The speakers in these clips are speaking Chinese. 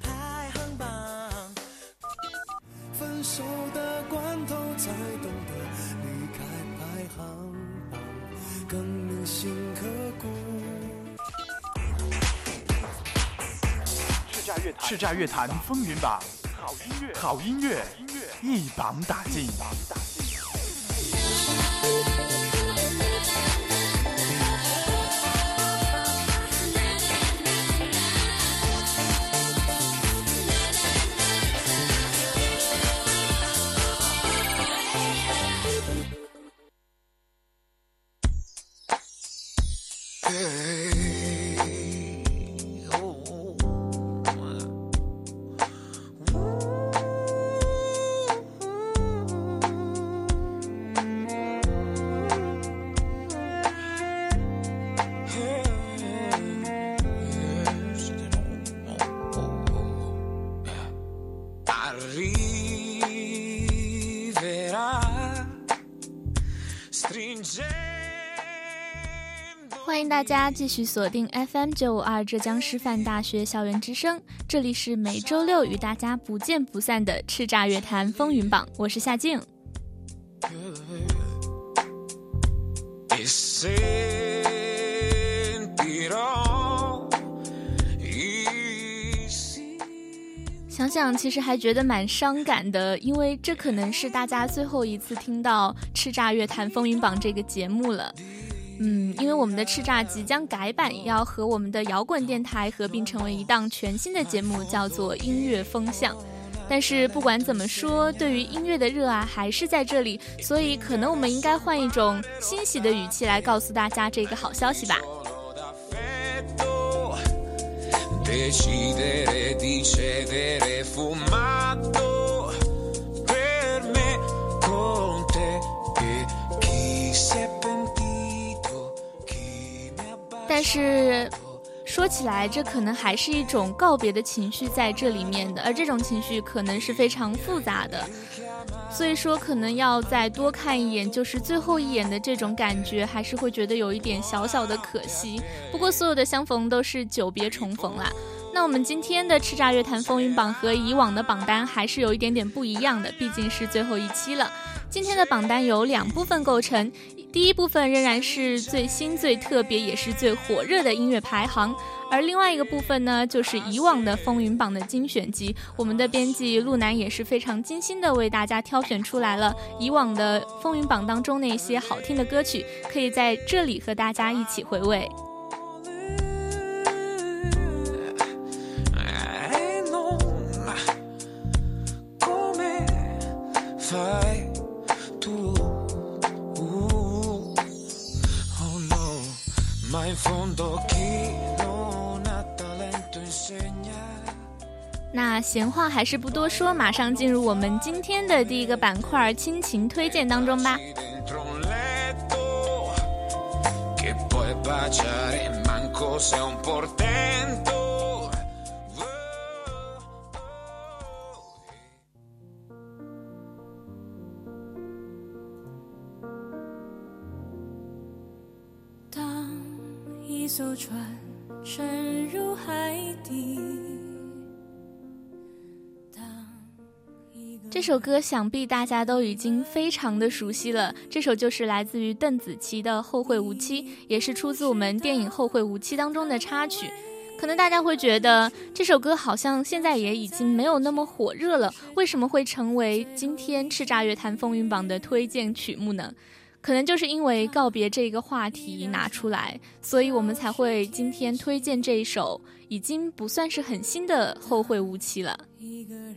排行榜。分手的关头才懂得离开排行榜，更铭心刻骨。叱咤乐坛风云榜，好音乐，好音乐，一榜打尽。大家继续锁定 FM 九五二浙江师范大学校园之声，这里是每周六与大家不见不散的叱咤乐坛风云榜，我是夏静。想想其实还觉得蛮伤感的，因为这可能是大家最后一次听到《叱咤乐坛风云榜》这个节目了。嗯，因为我们的叱咤即将改版，要和我们的摇滚电台合并成为一档全新的节目，叫做《音乐风向》。但是不管怎么说，对于音乐的热爱还是在这里，所以可能我们应该换一种欣喜的语气来告诉大家这个好消息吧。但是，说起来，这可能还是一种告别的情绪在这里面的，而这种情绪可能是非常复杂的，所以说可能要再多看一眼，就是最后一眼的这种感觉，还是会觉得有一点小小的可惜。不过，所有的相逢都是久别重逢啦。那我们今天的叱咤乐坛风云榜和以往的榜单还是有一点点不一样的，毕竟是最后一期了。今天的榜单由两部分构成，第一部分仍然是最新、最特别，也是最火热的音乐排行，而另外一个部分呢，就是以往的风云榜的精选集。我们的编辑陆南也是非常精心的为大家挑选出来了以往的风云榜当中那些好听的歌曲，可以在这里和大家一起回味。那闲话还是不多说，马上进入我们今天的第一个板块——亲情推荐当中吧。这首歌想必大家都已经非常的熟悉了。这首就是来自于邓紫棋的《后会无期》，也是出自我们电影《后会无期》当中的插曲。可能大家会觉得这首歌好像现在也已经没有那么火热了，为什么会成为今天叱咤乐坛风云榜的推荐曲目呢？可能就是因为告别这个话题拿出来，所以我们才会今天推荐这一首已经不算是很新的《后会无期》了。一个人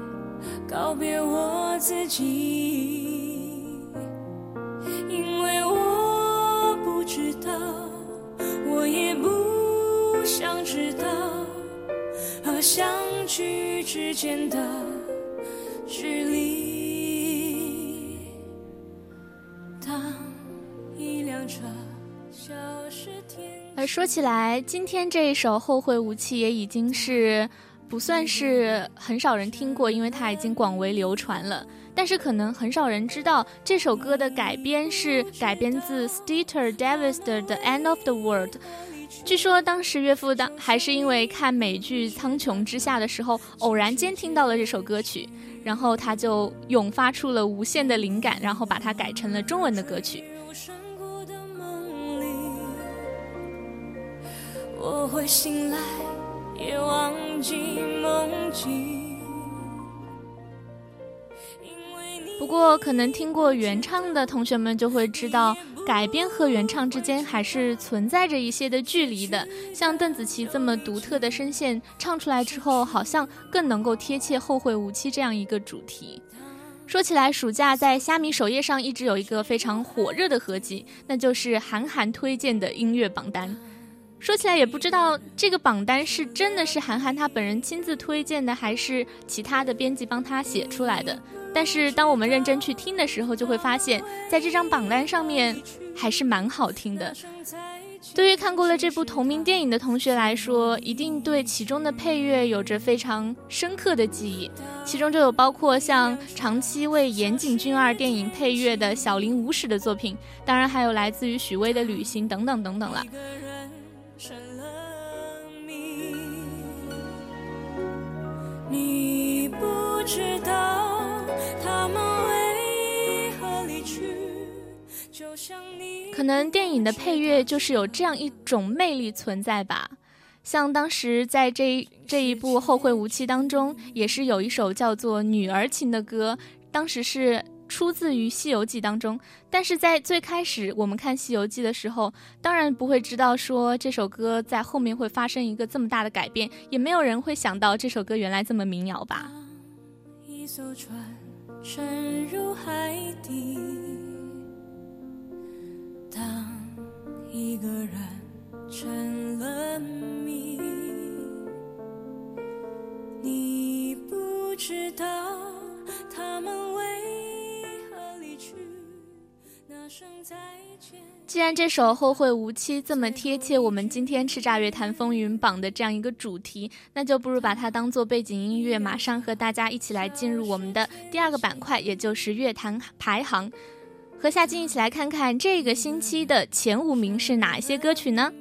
告别我自己。因为我不知道我也不想知道和相聚之间的距离。当一辆车消失天际。而说起来今天这一首后会无期也已经是不算是很少人听过，因为它已经广为流传了。但是可能很少人知道，这首歌的改编是改编自 Steter Davis 的《The End of the World》。据说当时岳父当还是因为看美剧《苍穹之下》的时候，偶然间听到了这首歌曲，然后他就涌发出了无限的灵感，然后把它改成了中文的歌曲。我会醒来，也忘记梦境。不过，可能听过原唱的同学们就会知道，改编和原唱之间还是存在着一些的距离的。像邓紫棋这么独特的声线，唱出来之后，好像更能够贴切“后会无期”这样一个主题。说起来，暑假在虾米首页上一直有一个非常火热的合集，那就是韩寒推荐的音乐榜单。说起来也不知道这个榜单是真的是韩寒他本人亲自推荐的，还是其他的编辑帮他写出来的。但是当我们认真去听的时候，就会发现，在这张榜单上面还是蛮好听的。对于看过了这部同名电影的同学来说，一定对其中的配乐有着非常深刻的记忆。其中就有包括像长期为岩井俊二电影配乐的小林武史的作品，当然还有来自于许巍的《旅行》等等等等了。你不知道他们为何离去，就像你。可能电影的配乐就是有这样一种魅力存在吧。像当时在这这一部《后会无期》当中，也是有一首叫做《女儿情》的歌，当时是。出自于《西游记》当中，但是在最开始我们看《西游记》的时候，当然不会知道说这首歌在后面会发生一个这么大的改变，也没有人会想到这首歌原来这么民谣吧。一艘船沉入海底，当一个人成了谜，你不知道他们为。既然这首《后会无期》这么贴切我们今天叱咤乐坛风云榜的这样一个主题，那就不如把它当做背景音乐，马上和大家一起来进入我们的第二个板块，也就是乐坛排行。和夏静一起来看看这个星期的前五名是哪一些歌曲呢？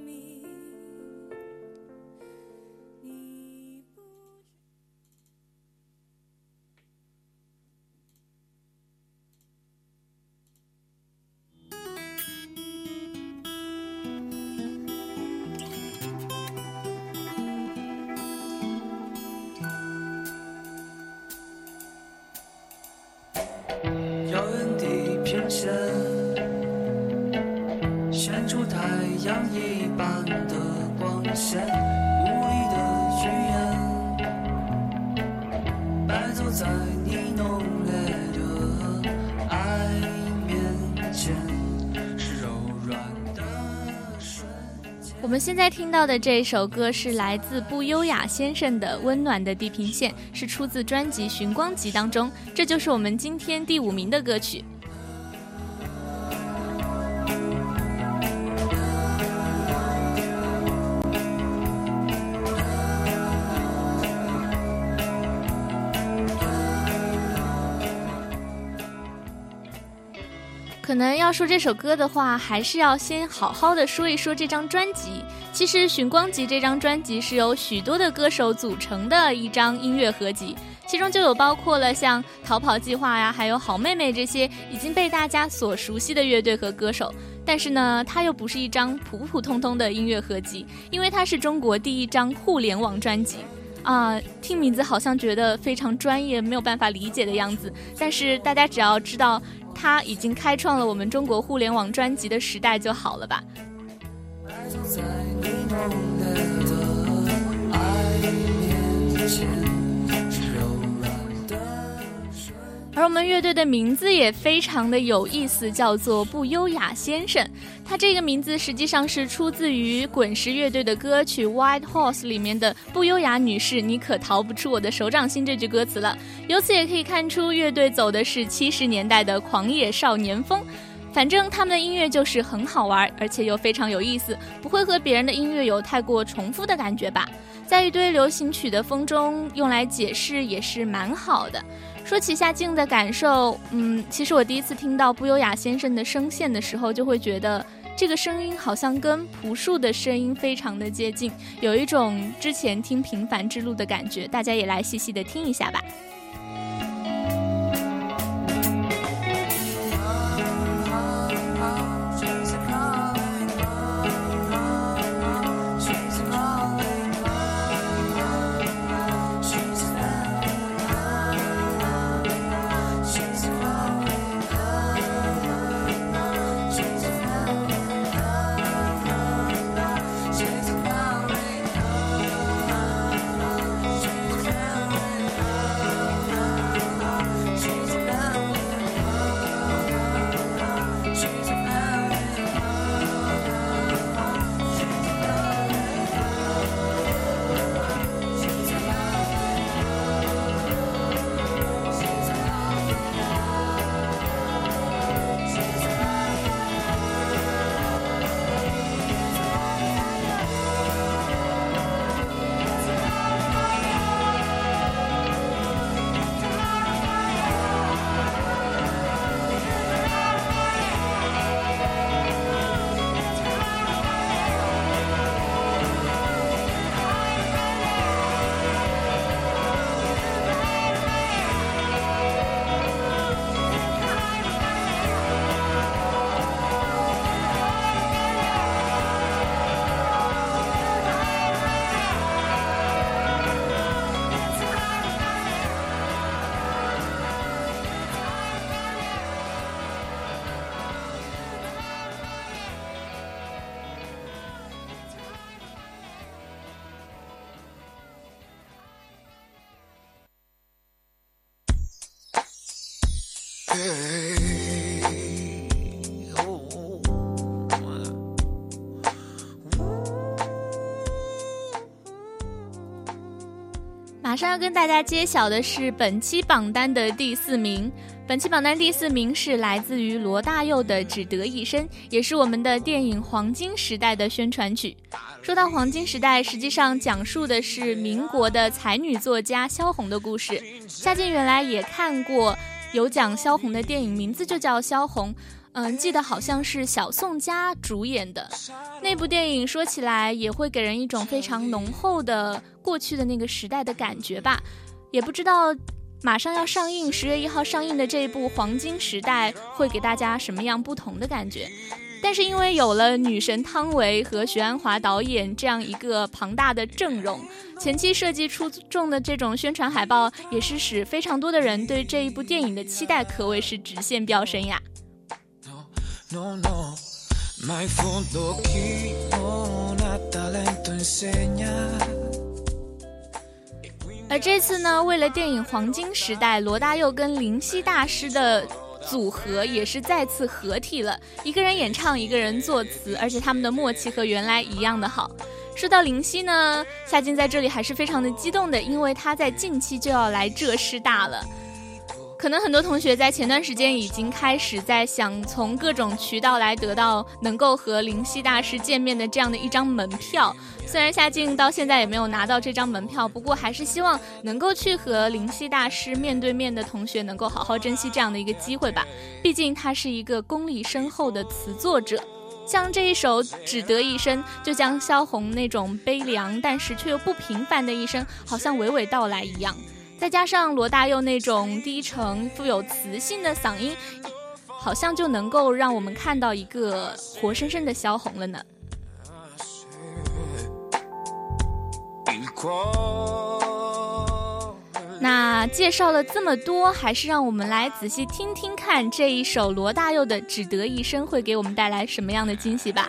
听到的这首歌是来自不优雅先生的《温暖的地平线》，是出自专辑《寻光集》当中。这就是我们今天第五名的歌曲。可能要说这首歌的话，还是要先好好的说一说这张专辑。其实《寻光集》这张专辑是由许多的歌手组成的一张音乐合集，其中就有包括了像逃跑计划呀，还有好妹妹这些已经被大家所熟悉的乐队和歌手。但是呢，它又不是一张普普通通的音乐合集，因为它是中国第一张互联网专辑。啊，听名字好像觉得非常专业，没有办法理解的样子。但是大家只要知道。它已经开创了我们中国互联网专辑的时代就好了吧。而我们乐队的名字也非常的有意思，叫做不优雅先生。他这个名字实际上是出自于滚石乐队的歌曲《White Horse》里面的“不优雅女士，你可逃不出我的手掌心”这句歌词了。由此也可以看出，乐队走的是七十年代的狂野少年风。反正他们的音乐就是很好玩，而且又非常有意思，不会和别人的音乐有太过重复的感觉吧。在一堆流行曲的风中用来解释也是蛮好的。说起夏静的感受，嗯，其实我第一次听到不优雅先生的声线的时候，就会觉得这个声音好像跟朴树的声音非常的接近，有一种之前听《平凡之路》的感觉。大家也来细细的听一下吧。马上要跟大家揭晓的是本期榜单的第四名。本期榜单第四名是来自于罗大佑的《只得一生》，也是我们的电影《黄金时代》的宣传曲。说到黄金时代，实际上讲述的是民国的才女作家萧红的故事。夏静原来也看过有讲萧红的电影，名字就叫《萧红》。嗯，记得好像是小宋佳主演的那部电影，说起来也会给人一种非常浓厚的过去的那个时代的感觉吧。也不知道马上要上映，十月一号上映的这一部《黄金时代》会给大家什么样不同的感觉？但是因为有了女神汤唯和徐安华导演这样一个庞大的阵容，前期设计出众的这种宣传海报，也是使非常多的人对这一部电影的期待可谓是直线飙升呀。而这次呢，为了电影《黄金时代》，罗大佑跟林夕大师的组合也是再次合体了，一个人演唱，一个人作词，而且他们的默契和原来一样的好。说到林夕呢，夏静在这里还是非常的激动的，因为他在近期就要来浙师大了。可能很多同学在前段时间已经开始在想从各种渠道来得到能够和灵犀大师见面的这样的一张门票。虽然夏静到现在也没有拿到这张门票，不过还是希望能够去和灵犀大师面对面的同学能够好好珍惜这样的一个机会吧。毕竟他是一个功力深厚的词作者，像这一首《只得一生》，就将萧红那种悲凉但是却又不平凡的一生，好像娓娓道来一样。再加上罗大佑那种低沉、富有磁性的嗓音，好像就能够让我们看到一个活生生的萧红了呢。那介绍了这么多，还是让我们来仔细听听看这一首罗大佑的《只得一生》会给我们带来什么样的惊喜吧。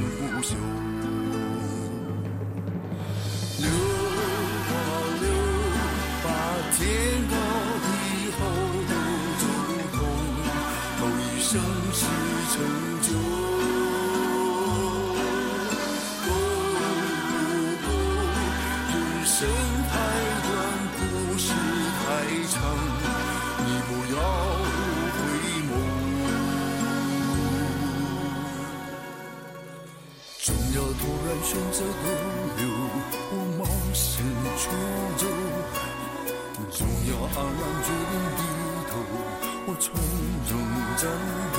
此生不休。天高地厚，如同后一生是成选择逗留，我冒险出走。总要昂然决定低头，我从容战斗。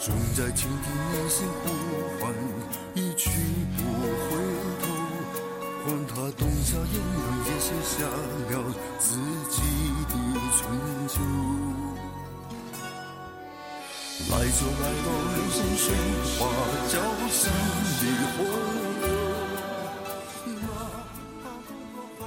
总在倾听内心呼唤，一去不回头。管他冬夏炎凉，也写下了自己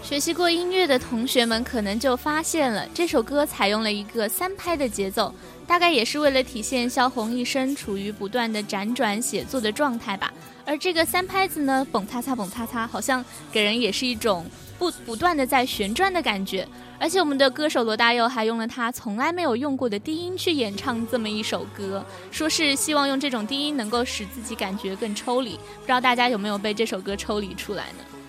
学习过音乐的同学们可能就发现了，这首歌采用了一个三拍的节奏，大概也是为了体现萧红一生处于不断的辗转写作的状态吧。而这个三拍子呢，蹦擦擦蹦擦擦，好像给人也是一种不不断的在旋转的感觉。而且我们的歌手罗大佑还用了他从来没有用过的低音去演唱这么一首歌，说是希望用这种低音能够使自己感觉更抽离。不知道大家有没有被这首歌抽离出来呢？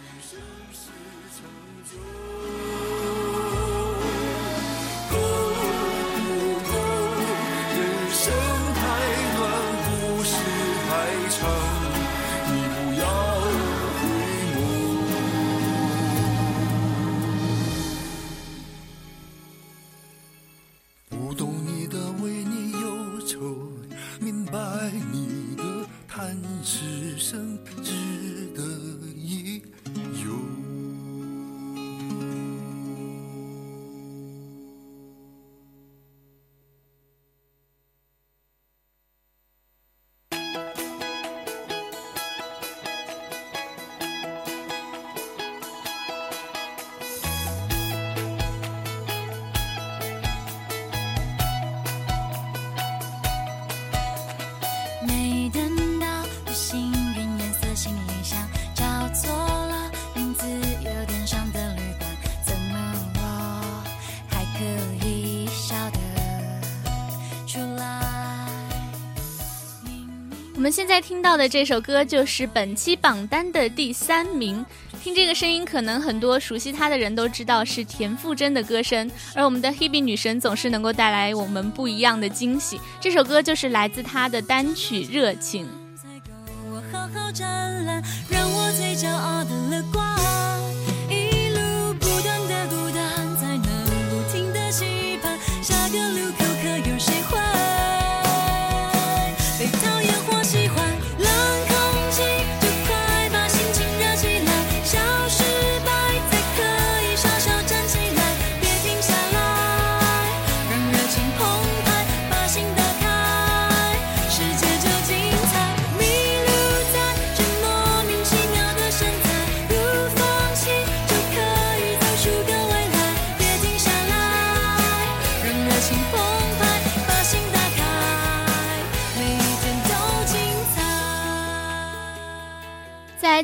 我们现在听到的这首歌就是本期榜单的第三名。听这个声音，可能很多熟悉他的人都知道是田馥甄的歌声。而我们的 Hebe 女神总是能够带来我们不一样的惊喜。这首歌就是来自她的单曲《热情》。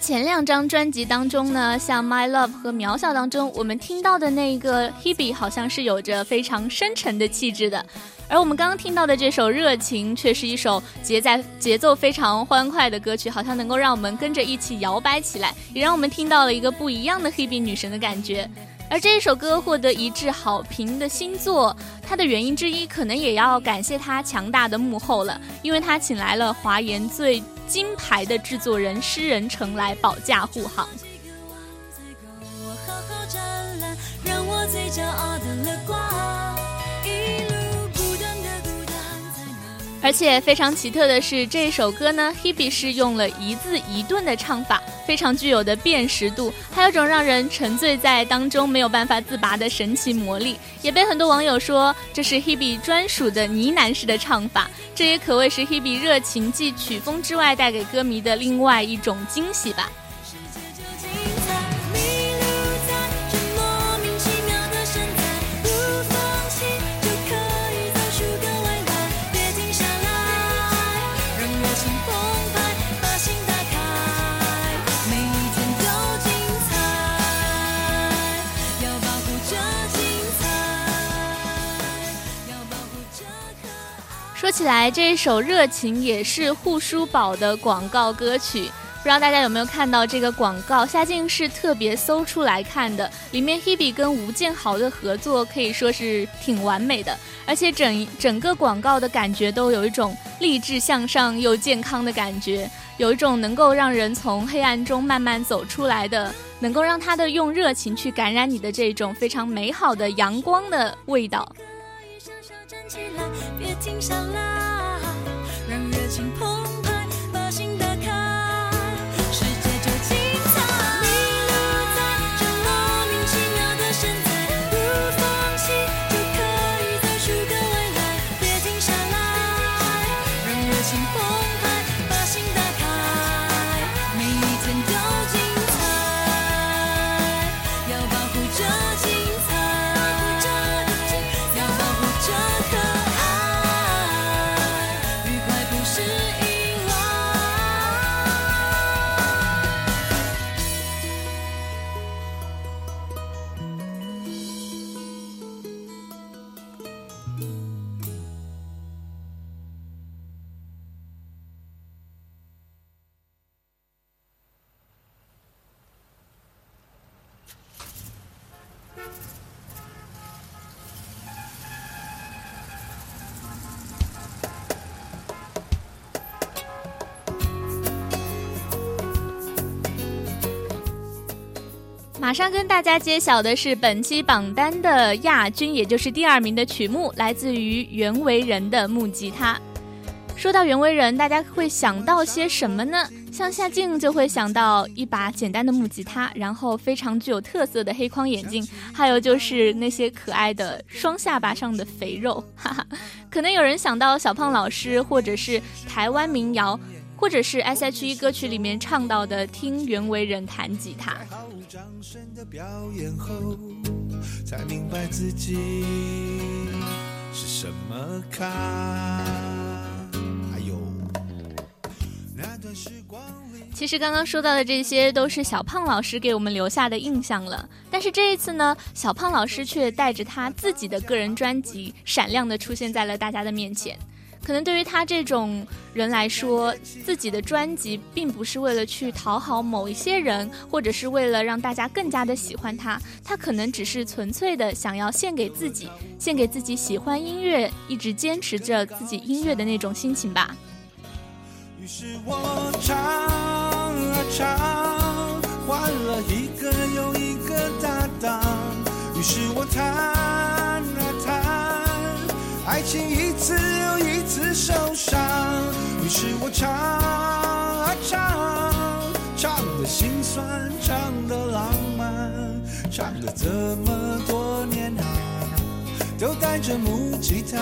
前两张专辑当中呢，像《My Love》和《渺小》当中，我们听到的那个 Hebe 好像是有着非常深沉的气质的，而我们刚刚听到的这首《热情》却是一首节在节奏非常欢快的歌曲，好像能够让我们跟着一起摇摆起来，也让我们听到了一个不一样的 Hebe 女神的感觉。而这一首歌获得一致好评的新作，它的原因之一可能也要感谢它强大的幕后了，因为它请来了华研最金牌的制作人施仁成来保驾护航。而且非常奇特的是，这首歌呢，Hebe 是用了一字一顿的唱法，非常具有的辨识度，还有种让人沉醉在当中没有办法自拔的神奇魔力，也被很多网友说这是 Hebe 专属的呢喃式的唱法，这也可谓是 Hebe 热情继曲风之外带给歌迷的另外一种惊喜吧。起来，这一首《热情》也是护舒宝的广告歌曲，不知道大家有没有看到这个广告？夏静是特别搜出来看的，里面 Hebe 跟吴建豪的合作可以说是挺完美的，而且整整个广告的感觉都有一种励志向上又健康的感觉，有一种能够让人从黑暗中慢慢走出来的，能够让他的用热情去感染你的这种非常美好的阳光的味道。起来，别停下来，让热情澎湃，马上跟大家揭晓的是本期榜单的亚军，也就是第二名的曲目，来自于袁惟仁的木吉他。说到袁惟仁，大家会想到些什么呢？像夏静就会想到一把简单的木吉他，然后非常具有特色的黑框眼镜，还有就是那些可爱的双下巴上的肥肉。哈哈，可能有人想到小胖老师，或者是台湾民谣。或者是 S.H.E 歌曲里面唱到的，听袁惟仁弹吉他。还有其实刚刚说到的这些都是小胖老师给我们留下的印象了，但是这一次呢，小胖老师却带着他自己的个人专辑，闪亮的出现在了大家的面前。可能对于他这种人来说，自己的专辑并不是为了去讨好某一些人，或者是为了让大家更加的喜欢他，他可能只是纯粹的想要献给自己，献给自己喜欢音乐，一直坚持着自己音乐的那种心情吧。于是我唱啊唱，换了一个又一个搭档，于是我弹。爱情一次又受伤，于是我唱啊唱，唱的心酸，唱的浪漫，唱了这么多年啊，都带着木吉他。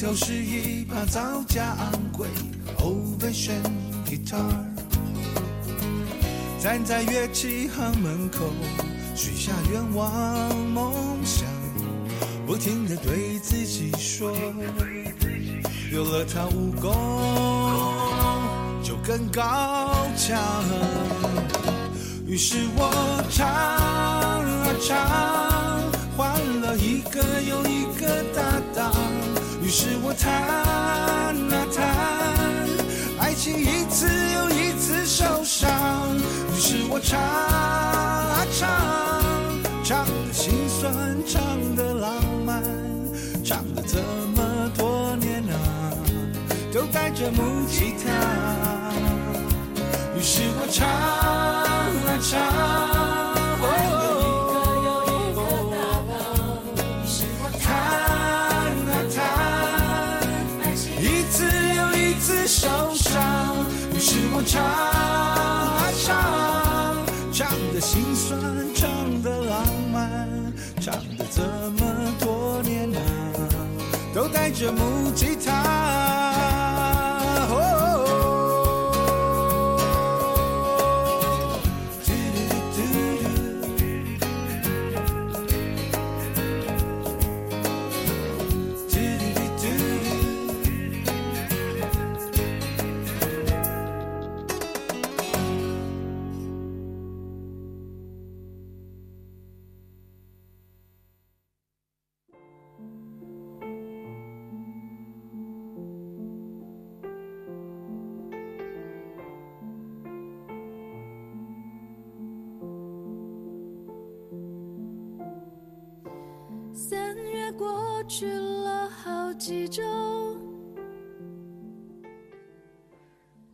都是一把造价昂贵 Ovation Guitar，站在乐器行门口，许下愿望梦想，不停的对自己说，有了它，武功就更高强。于是我唱啊唱，于是我弹啊弹，爱情一次又一次受伤。于是我唱啊唱，唱的心酸，唱的浪漫，唱了这么多年啊，都带着木吉他。于是我唱着木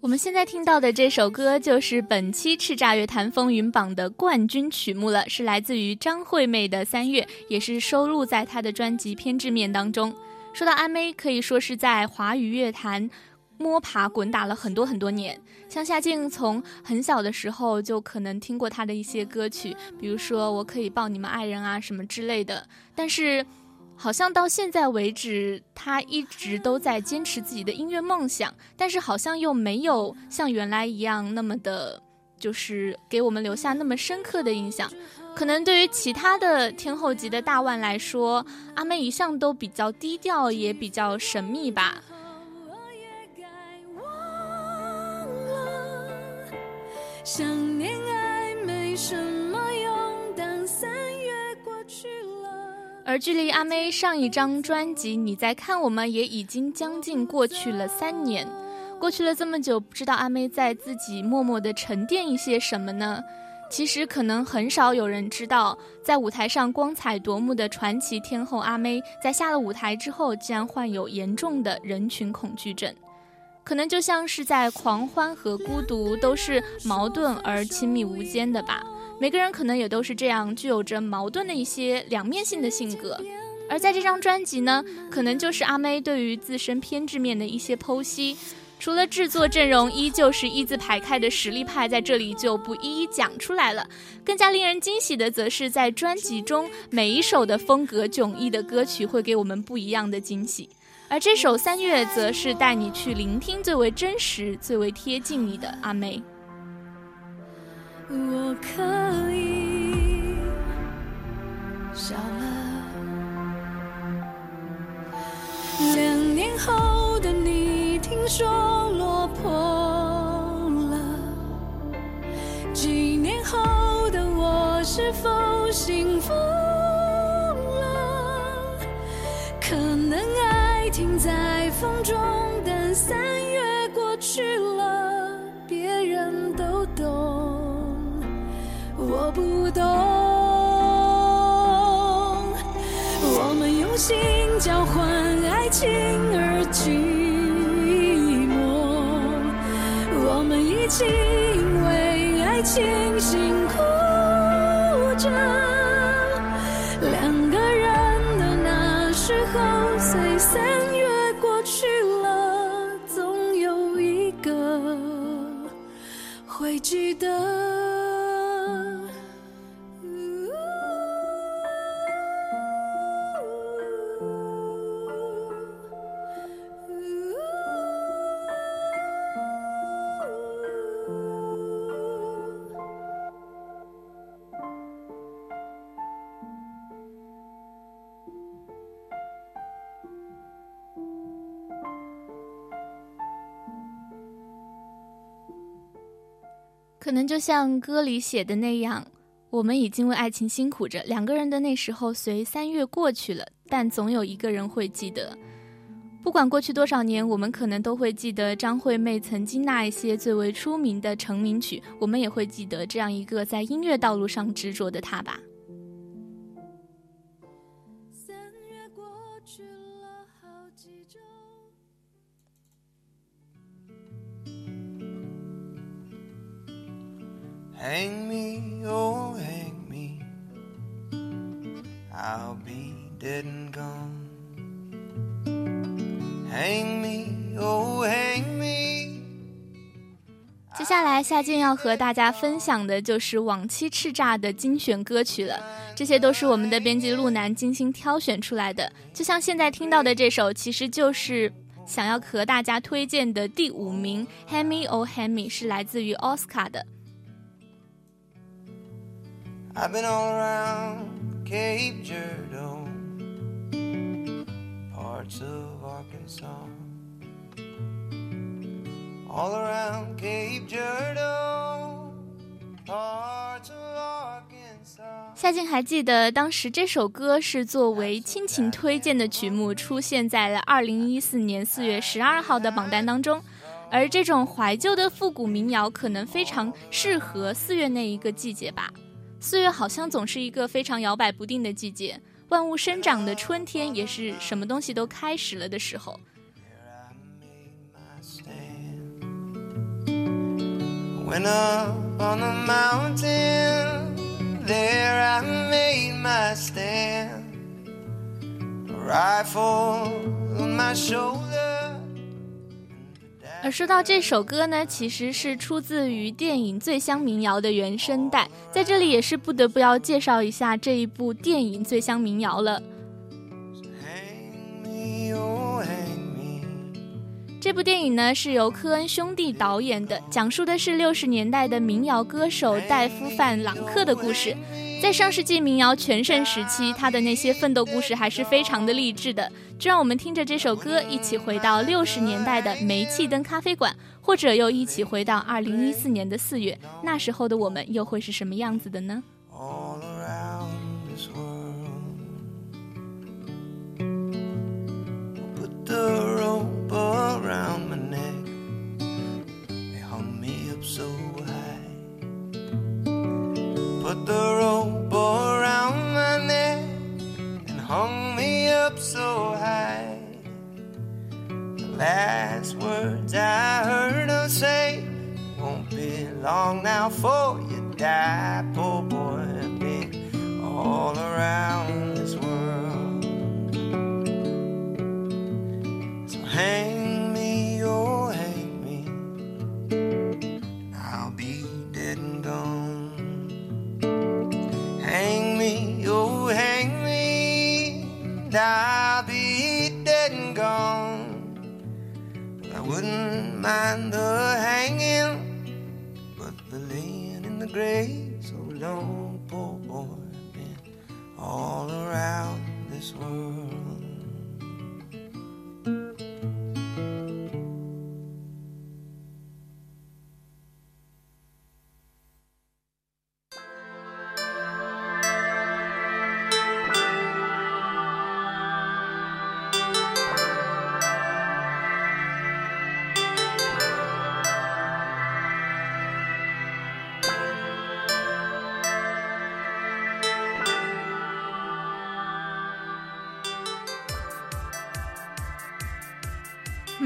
我们现在听到的这首歌就是本期叱咤乐坛风云榜的冠军曲目了，是来自于张惠妹的《三月》，也是收录在她的专辑《偏执面》当中。说到阿妹，可以说是在华语乐坛摸爬滚打了很多很多年。像夏静从很小的时候就可能听过她的一些歌曲，比如说《我可以抱你们爱人》啊什么之类的，但是。好像到现在为止，他一直都在坚持自己的音乐梦想，但是好像又没有像原来一样那么的，就是给我们留下那么深刻的印象。可能对于其他的天后级的大腕来说，阿妹一向都比较低调，也比较神秘吧。我也该忘了，想念而距离阿妹上一张专辑《你在看我们》也已经将近过去了三年，过去了这么久，不知道阿妹在自己默默的沉淀一些什么呢？其实可能很少有人知道，在舞台上光彩夺目的传奇天后阿妹，在下了舞台之后，竟然患有严重的人群恐惧症，可能就像是在狂欢和孤独都是矛盾而亲密无间的吧。每个人可能也都是这样，具有着矛盾的一些两面性的性格。而在这张专辑呢，可能就是阿妹对于自身偏执面的一些剖析。除了制作阵容依旧是一字排开的实力派，在这里就不一一讲出来了。更加令人惊喜的，则是在专辑中每一首的风格迥异的歌曲会给我们不一样的惊喜。而这首《三月》则是带你去聆听最为真实、最为贴近你的阿妹。我可以笑了。两年后的你，听说落魄了。几年后的我，是否幸福了？可能爱停在风中，等散不懂，我们用心交换爱情而寂寞，我们一起因为爱情就像歌里写的那样，我们已经为爱情辛苦着，两个人的那时候随三月过去了，但总有一个人会记得。不管过去多少年，我们可能都会记得张惠妹曾经那一些最为出名的成名曲，我们也会记得这样一个在音乐道路上执着的她吧。三月过去了好几周 Hang me, oh, hang me. I'll be dead and gone. Hang me, oh, hang me. 接下来，夏静要和大家分享的就是往期叱咤的精选歌曲了。这些都是我们的编辑陆南精心挑选出来的。就像现在听到的这首，其实就是想要和大家推荐的第五名《Hang Me Oh Hang Me》，是来自于奥斯卡的。I've been all around Cape Girardeau, parts of Arkansas. All around Cape Girardeau, parts of Arkansas. 夏静还记得，当时这首歌是作为亲情推荐的曲目，出现在了二零一四年四月十二号的榜单当中。而这种怀旧的复古民谣，可能非常适合四月那一个季节吧。四月好像总是一个非常摇摆不定的季节，万物生长的春天，也是什么东西都开始了的时候。而说到这首歌呢，其实是出自于电影《醉乡民谣》的原声带，在这里也是不得不要介绍一下这一部电影《醉乡民谣》了。这部电影呢是由科恩兄弟导演的，讲述的是六十年代的民谣歌手戴夫·范朗克的故事。在上世纪民谣全盛时期他的那些奋斗故事还是非常的励志的。就让我们听着这首歌一起回到六十年代的煤气灯咖啡馆或者又一起回到二零一四年的四月那时候的我们又会是什么样子的呢？Around this world the rope around the neck. Hung me up so high. But the road last words I heard her say won't be long now for you die, poor boy. Been all around this world. So hang me. I wouldn't mind the hanging, but the laying in the grave so oh, long, poor boy, been all around this world.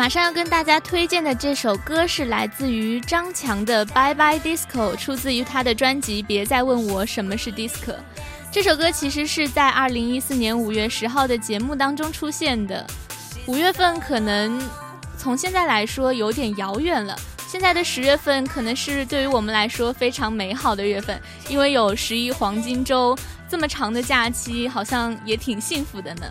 马上要跟大家推荐的这首歌是来自于张强的《Bye Bye Disco》，出自于他的专辑《别再问我什么是 Disco》。这首歌其实是在二零一四年五月十号的节目当中出现的。五月份可能从现在来说有点遥远了，现在的十月份可能是对于我们来说非常美好的月份，因为有十一黄金周这么长的假期，好像也挺幸福的呢。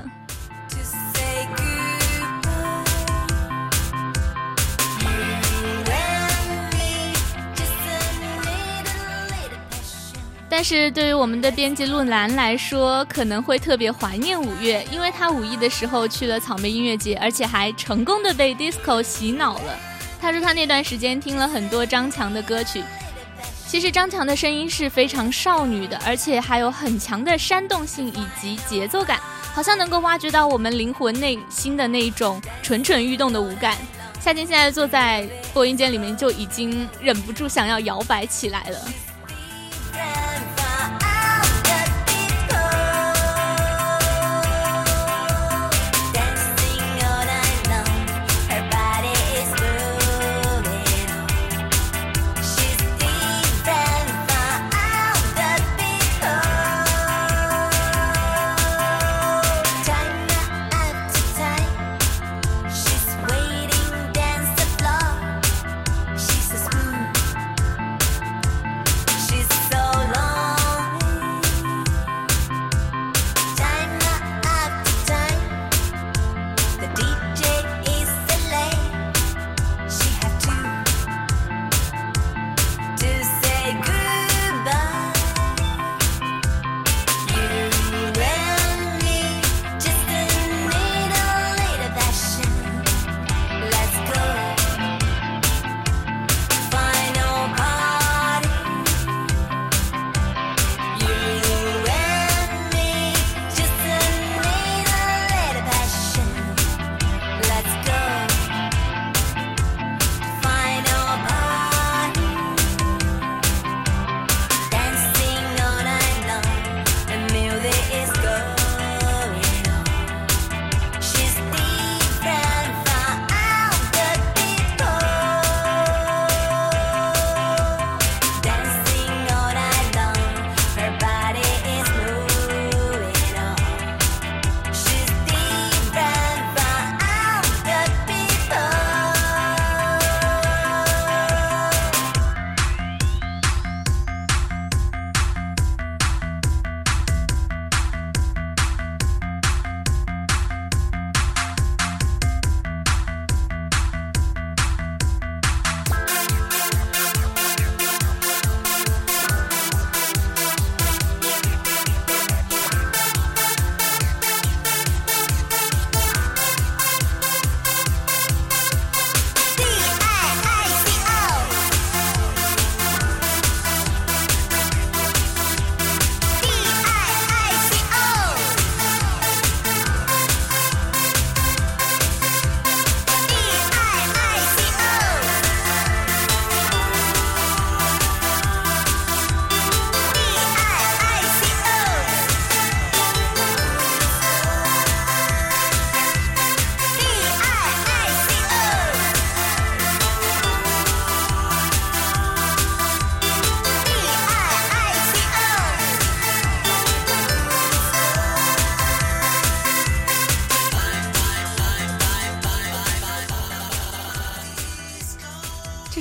但是对于我们的编辑陆兰来说，可能会特别怀念五月，因为他五一的时候去了草莓音乐节，而且还成功的被 disco 洗脑了。他说他那段时间听了很多张强的歌曲，其实张强的声音是非常少女的，而且还有很强的煽动性以及节奏感，好像能够挖掘到我们灵魂内心的那种蠢蠢欲动的舞感。夏天现在坐在播音间里面，就已经忍不住想要摇摆起来了。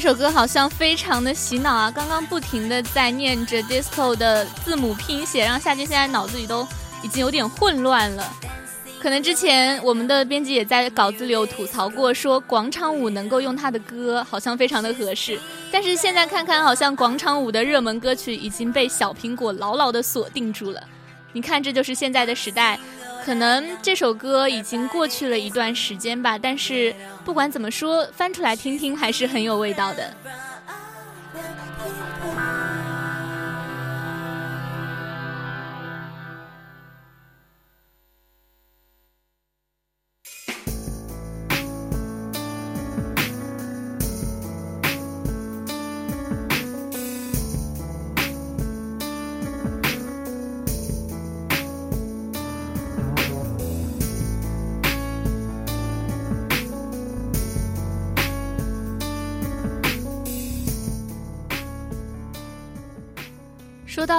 这首歌好像非常的洗脑啊！刚刚不停的在念着 disco 的字母拼写，让夏君现在脑子里都已经有点混乱了。可能之前我们的编辑也在稿子里有吐槽过，说广场舞能够用他的歌，好像非常的合适。但是现在看看，好像广场舞的热门歌曲已经被小苹果牢牢的锁定住了。你看，这就是现在的时代。可能这首歌已经过去了一段时间吧，但是不管怎么说，翻出来听听还是很有味道的。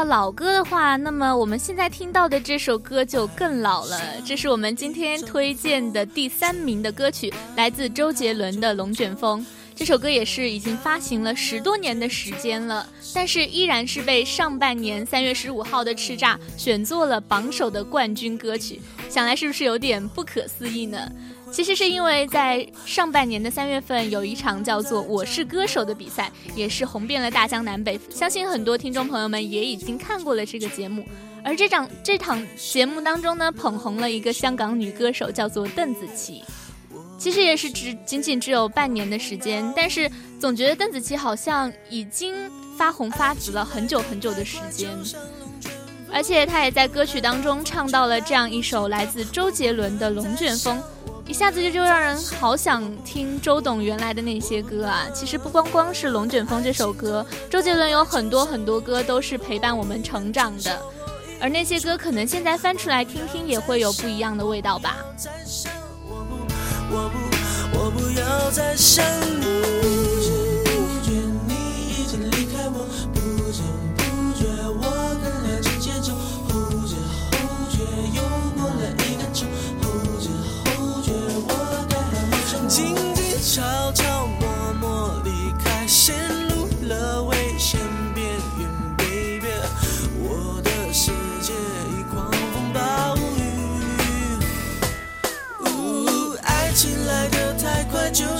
老歌的话，那么我们现在听到的这首歌就更老了。这是我们今天推荐的第三名的歌曲，来自周杰伦的《龙卷风》。这首歌也是已经发行了十多年的时间了，但是依然是被上半年三月十五号的叱咤选做了榜首的冠军歌曲。想来是不是有点不可思议呢？其实是因为在上半年的三月份，有一场叫做《我是歌手》的比赛，也是红遍了大江南北。相信很多听众朋友们也已经看过了这个节目。而这场这场节目当中呢，捧红了一个香港女歌手，叫做邓紫棋。其实也是只仅仅只有半年的时间，但是总觉得邓紫棋好像已经发红发紫了很久很久的时间。而且她也在歌曲当中唱到了这样一首来自周杰伦的《龙卷风》，一下子就就让人好想听周董原来的那些歌啊！其实不光光是《龙卷风》这首歌，周杰伦有很多很多歌都是陪伴我们成长的，而那些歌可能现在翻出来听听也会有不一样的味道吧。我不，我不要再想你。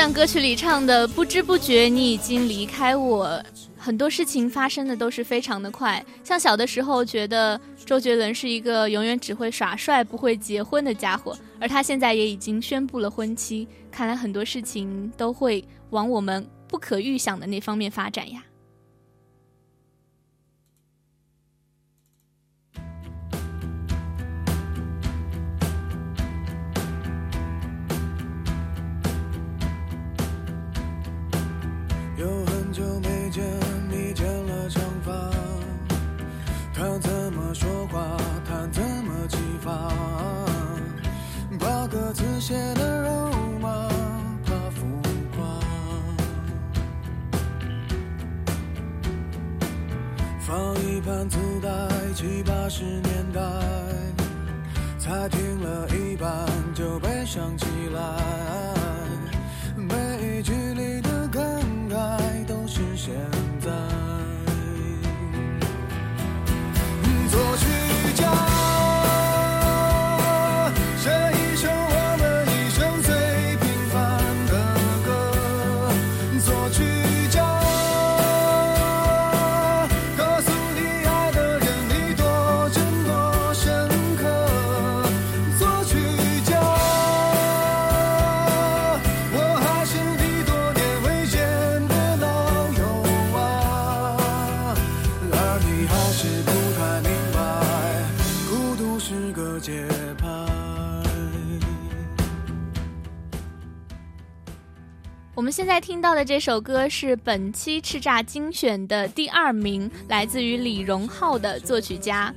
像歌曲里唱的，不知不觉你已经离开我，很多事情发生的都是非常的快。像小的时候觉得周杰伦是一个永远只会耍帅不会结婚的家伙，而他现在也已经宣布了婚期，看来很多事情都会往我们不可预想的那方面发展呀。他怎么说话，他怎么启发，把歌词写的肉麻，怕浮夸。放一盘磁带，七八十年代，才听了一半就悲伤起来。每一句里的感慨都是现现在听到的这首歌是本期叱咤精选的第二名，来自于李荣浩的作曲家。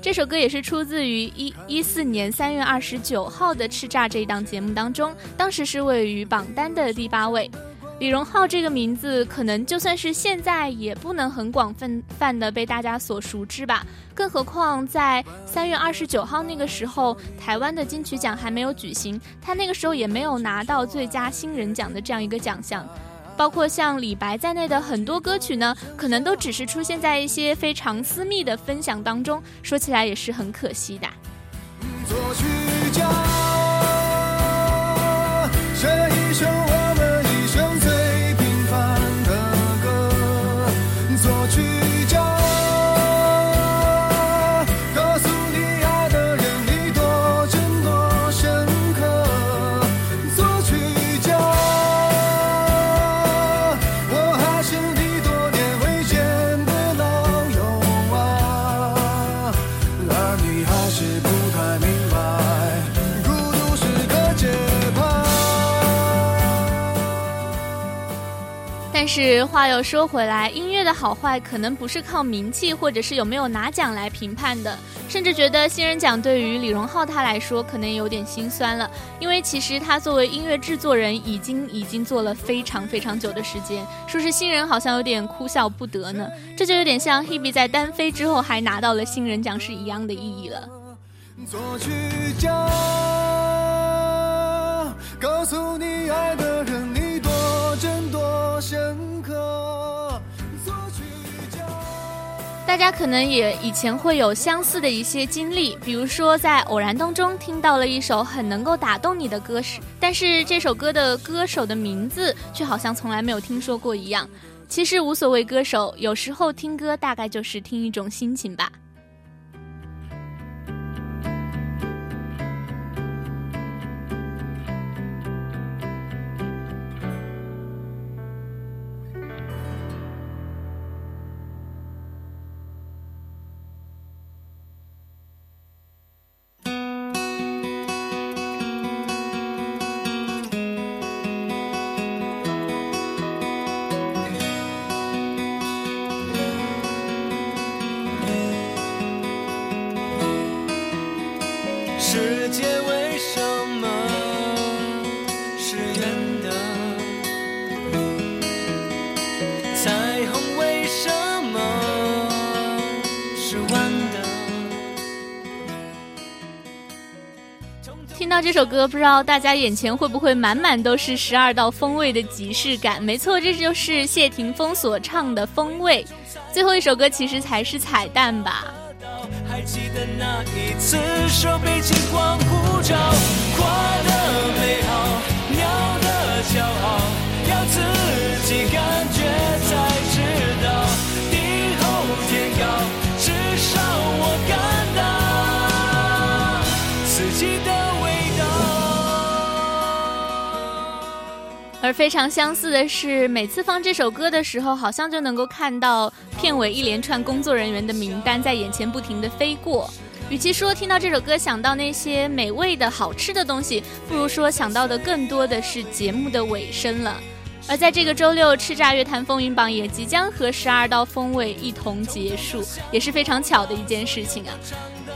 这首歌也是出自于一一四年三月二十九号的叱咤这一档节目当中，当时是位于榜单的第八位。李荣浩这个名字，可能就算是现在也不能很广泛泛的被大家所熟知吧。更何况在三月二十九号那个时候，台湾的金曲奖还没有举行，他那个时候也没有拿到最佳新人奖的这样一个奖项。包括像李白在内的很多歌曲呢，可能都只是出现在一些非常私密的分享当中，说起来也是很可惜的。作曲家写一首是话又说回来，音乐的好坏可能不是靠名气或者是有没有拿奖来评判的，甚至觉得新人奖对于李荣浩他来说可能有点心酸了，因为其实他作为音乐制作人已经已经做了非常非常久的时间，说是新人好像有点哭笑不得呢，这就有点像 Hebe 在单飞之后还拿到了新人奖是一样的意义了。作曲家告诉你爱的真多深刻。作曲家。大家可能也以前会有相似的一些经历，比如说在偶然当中听到了一首很能够打动你的歌时，但是这首歌的歌手的名字却好像从来没有听说过一样。其实无所谓歌手，有时候听歌大概就是听一种心情吧。这首歌，不知道大家眼前会不会满满都是十二道风味的即视感？没错，这就是谢霆锋所唱的《风味》。最后一首歌其实才是彩蛋吧。还记得那一次手背金光普照，花的美好，鸟的骄傲，要自己感而非常相似的是，每次放这首歌的时候，好像就能够看到片尾一连串工作人员的名单在眼前不停地飞过。与其说听到这首歌想到那些美味的好吃的东西，不如说想到的更多的是节目的尾声了。而在这个周六，叱咤乐坛风云榜也即将和十二道风味一同结束，也是非常巧的一件事情啊。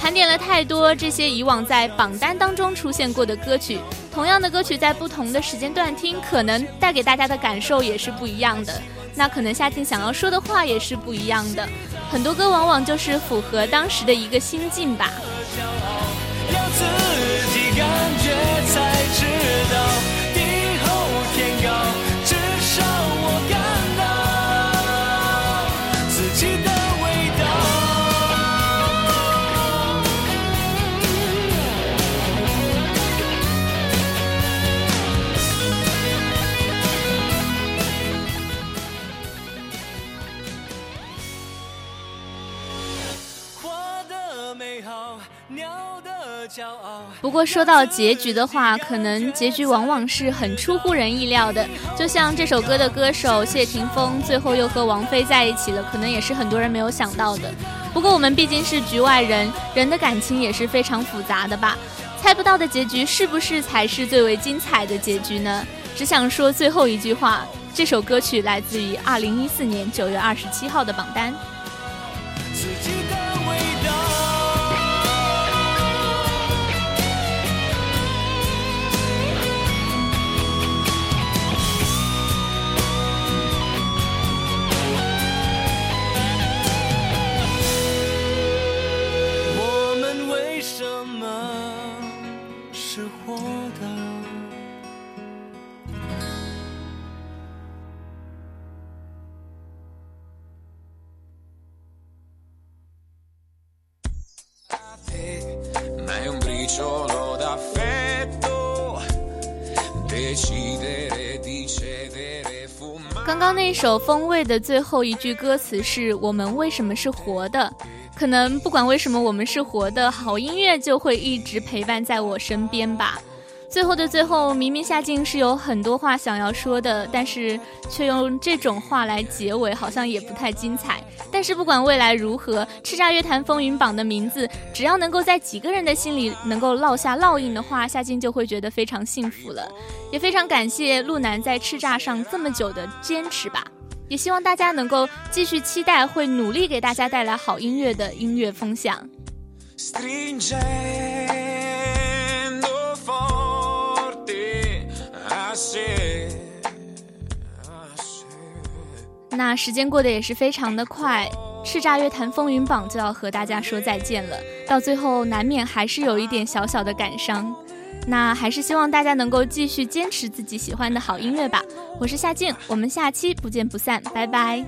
盘点了太多这些以往在榜单当中出现过的歌曲，同样的歌曲在不同的时间段听，可能带给大家的感受也是不一样的。那可能夏静想要说的话也是不一样的。很多歌往往就是符合当时的一个心境吧。至少不过说到结局的话，可能结局往往是很出乎人意料的。就像这首歌的歌手谢霆锋，最后又和王菲在一起了，可能也是很多人没有想到的。不过我们毕竟是局外人，人的感情也是非常复杂的吧？猜不到的结局是不是才是最为精彩的结局呢？只想说最后一句话，这首歌曲来自于二零一四年九月二十七号的榜单。一首《风味》的最后一句歌词是我们为什么是活的？可能不管为什么我们是活的，好音乐就会一直陪伴在我身边吧。最后的最后，明明夏静是有很多话想要说的，但是却用这种话来结尾，好像也不太精彩。但是不管未来如何，叱咤乐坛风云榜的名字，只要能够在几个人的心里能够烙下烙印的话，夏静就会觉得非常幸福了。也非常感谢陆南在叱咤上这么久的坚持吧。也希望大家能够继续期待，会努力给大家带来好音乐的音乐风向。那时间过得也是非常的快，叱咤乐坛风云榜就要和大家说再见了。到最后，难免还是有一点小小的感伤。那还是希望大家能够继续坚持自己喜欢的好音乐吧。我是夏静，我们下期不见不散，拜拜。